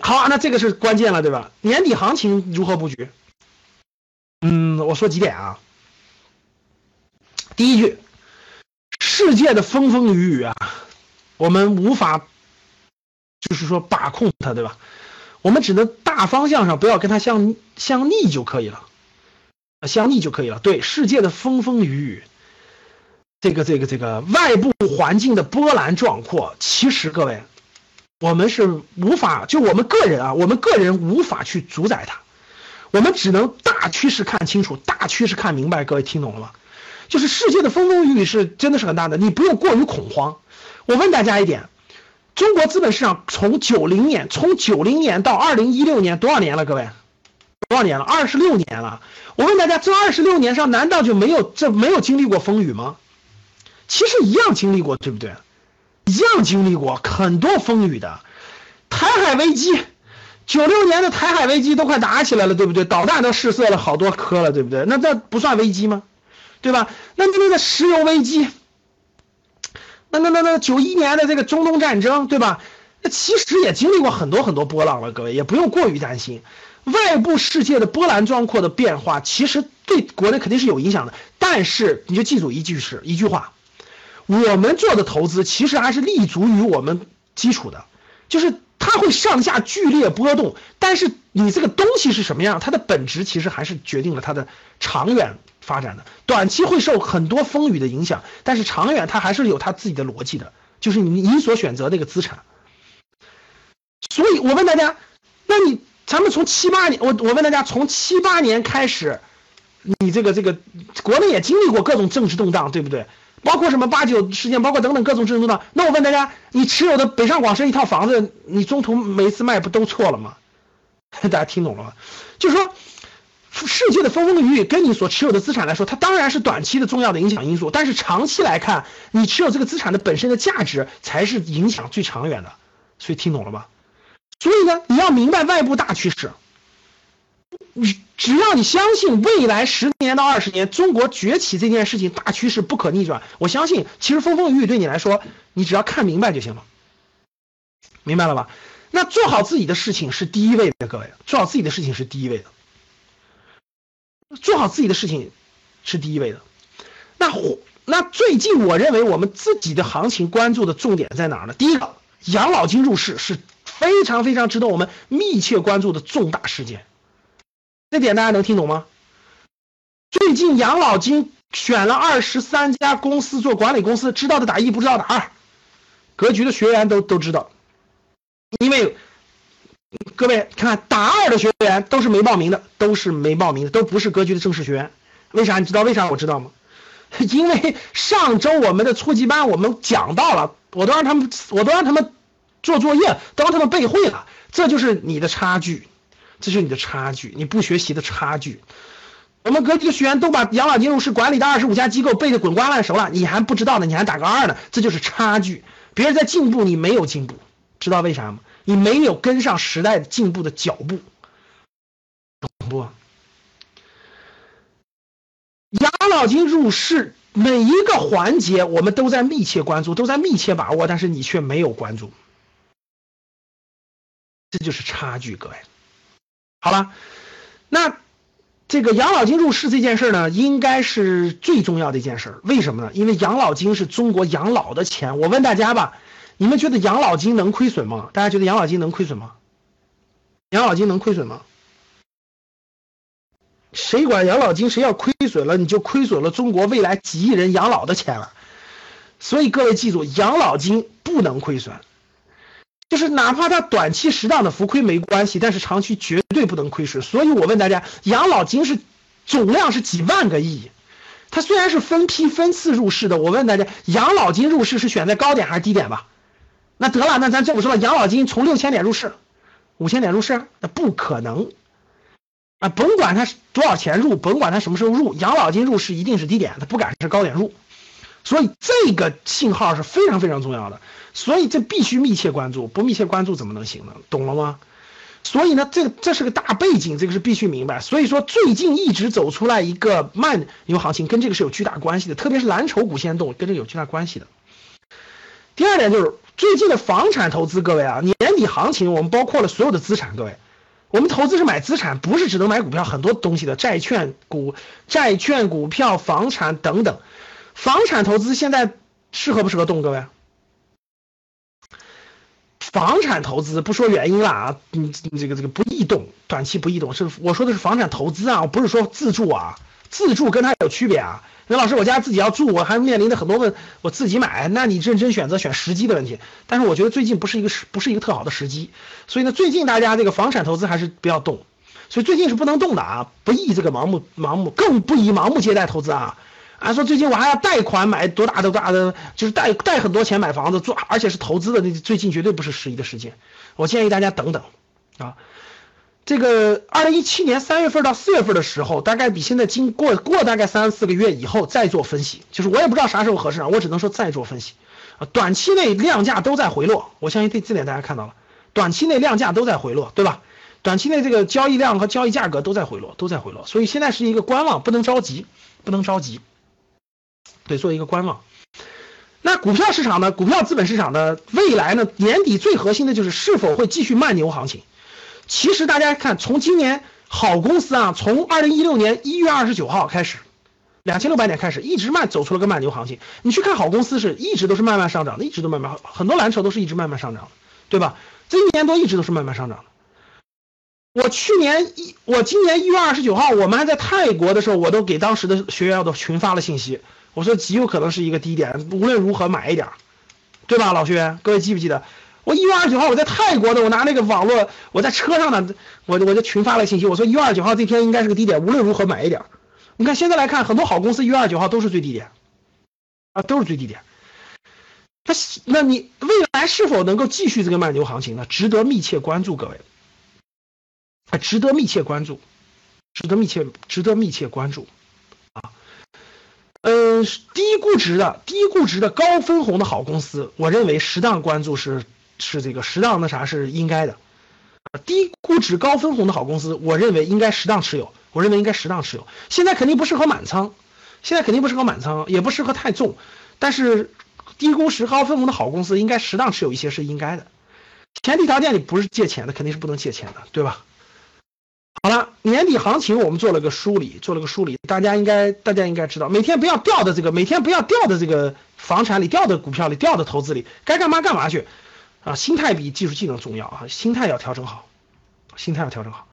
好，那这个是关键了，对吧？年底行情如何布局？嗯，我说几点啊。第一句，世界的风风雨雨啊，我们无法，就是说把控它，对吧？我们只能大方向上不要跟它相相逆就可以了，相逆就可以了。对，世界的风风雨雨，这个这个这个外部环境的波澜壮阔，其实各位，我们是无法，就我们个人啊，我们个人无法去主宰它，我们只能大趋势看清楚，大趋势看明白。各位听懂了吗？就是世界的风风雨雨是真的是很大的，你不用过于恐慌。我问大家一点。中国资本市场从九零年，从九零年到二零一六年，多少年了？各位，多少年了？二十六年了。我问大家，这二十六年上，难道就没有这没有经历过风雨吗？其实一样经历过，对不对？一样经历过很多风雨的。台海危机，九六年的台海危机都快打起来了，对不对？导弹都试射了好多颗了，对不对？那这不算危机吗？对吧？那那个石油危机。那那那那九一年的这个中东战争，对吧？那其实也经历过很多很多波浪了，各位也不用过于担心。外部世界的波澜壮阔的变化，其实对国内肯定是有影响的。但是你就记住一句是一句话：我们做的投资其实还是立足于我们基础的，就是它会上下剧烈波动，但是你这个东西是什么样，它的本质其实还是决定了它的长远。发展的短期会受很多风雨的影响，但是长远它还是有它自己的逻辑的，就是你你所选择那个资产。所以我问大家，那你咱们从七八年，我我问大家，从七八年开始，你这个这个国内也经历过各种政治动荡，对不对？包括什么八九事件，包括等等各种政治动荡。那我问大家，你持有的北上广深一套房子，你中途每一次卖不都错了吗？大家听懂了吗？就是说。世界的风风雨雨跟你所持有的资产来说，它当然是短期的重要的影响因素，但是长期来看，你持有这个资产的本身的价值才是影响最长远的。所以听懂了吧？所以呢，你要明白外部大趋势。你只要你相信未来十年到二十年中国崛起这件事情大趋势不可逆转，我相信其实风风雨雨对你来说，你只要看明白就行了。明白了吧？那做好自己的事情是第一位的，各位，做好自己的事情是第一位的。做好自己的事情是第一位的。那那最近我认为我们自己的行情关注的重点在哪儿呢？第一个，养老金入市是非常非常值得我们密切关注的重大事件。这点大家能听懂吗？最近养老金选了二十三家公司做管理公司，知道的打一，不知道打二。格局的学员都都知道，因为。各位看，打二的学员都是没报名的，都是没报名的，都不是格局的正式学员。为啥？你知道为啥？我知道吗？因为上周我们的初级班我们讲到了，我都让他们，我都让他们做作业，都让他们背会了。这就是你的差距，这是你的差距，你不学习的差距。我们格局的学员都把养老金入市管理的二十五家机构背得滚瓜烂熟了，你还不知道呢，你还打个二呢，这就是差距。别人在进步，你没有进步，知道为啥吗？你没有跟上时代进步的脚步，懂不？养老金入市每一个环节，我们都在密切关注，都在密切把握，但是你却没有关注，这就是差距，各位。好了，那这个养老金入市这件事呢，应该是最重要的一件事。为什么呢？因为养老金是中国养老的钱。我问大家吧。你们觉得养老金能亏损吗？大家觉得养老金能亏损吗？养老金能亏损吗？谁管养老金？谁要亏损了，你就亏损了中国未来几亿人养老的钱了。所以各位记住，养老金不能亏损，就是哪怕它短期适当的浮亏没关系，但是长期绝对不能亏损。所以我问大家，养老金是总量是几万个亿，它虽然是分批分次入市的，我问大家，养老金入市是选在高点还是低点吧？那得了，那咱这么说了，养老金从六千点入市，五千点入市，那不可能啊！甭管他多少钱入，甭管他什么时候入，养老金入市一定是低点，他不敢是高点入，所以这个信号是非常非常重要的，所以这必须密切关注，不密切关注怎么能行呢？懂了吗？所以呢，这个这是个大背景，这个是必须明白。所以说，最近一直走出来一个慢牛行情，跟这个是有巨大关系的，特别是蓝筹股先动，跟这个有巨大关系的。第二点就是最近的房产投资，各位啊，年底行情我们包括了所有的资产，各位，我们投资是买资产，不是只能买股票，很多东西的债券股、债券股票、房产等等。房产投资现在适合不适合动，各位？房产投资不说原因了啊，你这个这个不易动，短期不易动，是我说的是房产投资啊，不是说自住啊，自住跟它有区别啊。那老师，我家自己要住，我还面临着很多问，我自己买，那你认真选择选时机的问题。但是我觉得最近不是一个时，不是一个特好的时机，所以呢，最近大家这个房产投资还是不要动，所以最近是不能动的啊，不宜这个盲目盲目，更不宜盲目借贷投资啊。啊，说最近我还要贷款买多大多大的，就是贷贷很多钱买房子做，而且是投资的，那最近绝对不是适宜的时间。我建议大家等等，啊，这个二零一七年三月份到四月份的时候，大概比现在经过过大概三四个月以后再做分析，就是我也不知道啥时候合适啊，我只能说再做分析。啊，短期内量价都在回落，我相信这这点大家看到了，短期内量价都在回落，对吧？短期内这个交易量和交易价格都在回落，都在回落，所以现在是一个观望，不能着急，不能着急。得做一个观望。那股票市场呢？股票资本市场的未来呢？年底最核心的就是是否会继续慢牛行情。其实大家看，从今年好公司啊，从二零一六年一月二十九号开始，两千六百点开始，一直慢走出了个慢牛行情。你去看好公司是一直都是慢慢上涨的，一直都慢慢很多蓝筹都是一直慢慢上涨的，对吧？这一年多一直都是慢慢上涨的。我去年一，我今年一月二十九号，我们还在泰国的时候，我都给当时的学员的群发了信息。我说极有可能是一个低点，无论如何买一点，对吧，老学员？各位记不记得？我一月二十九号我在泰国的，我拿那个网络，我在车上呢，我我就群发了信息，我说一月二十九号这天应该是个低点，无论如何买一点。你看现在来看，很多好公司一月二十九号都是最低点，啊，都是最低点。那那你未来是否能够继续这个慢牛行情呢？值得密切关注，各位，啊，值得密切关注，值得密切，值得密切关注。低估值的、低估值的高分红的好公司，我认为适当关注是是这个适当的啥是应该的。低估值高分红的好公司，我认为应该适当持有。我认为应该适当持有。现在肯定不适合满仓，现在肯定不适合满仓，也不适合太重。但是低估值高分红的好公司，应该适当持有一些是应该的。前提条件你不是借钱的，肯定是不能借钱的，对吧？好了，年底行情我们做了个梳理，做了个梳理，大家应该大家应该知道，每天不要掉的这个，每天不要掉的这个房产里，掉的股票里，掉的投资里，该干嘛干嘛去，啊，心态比技术技能重要啊，心态要调整好，心态要调整好。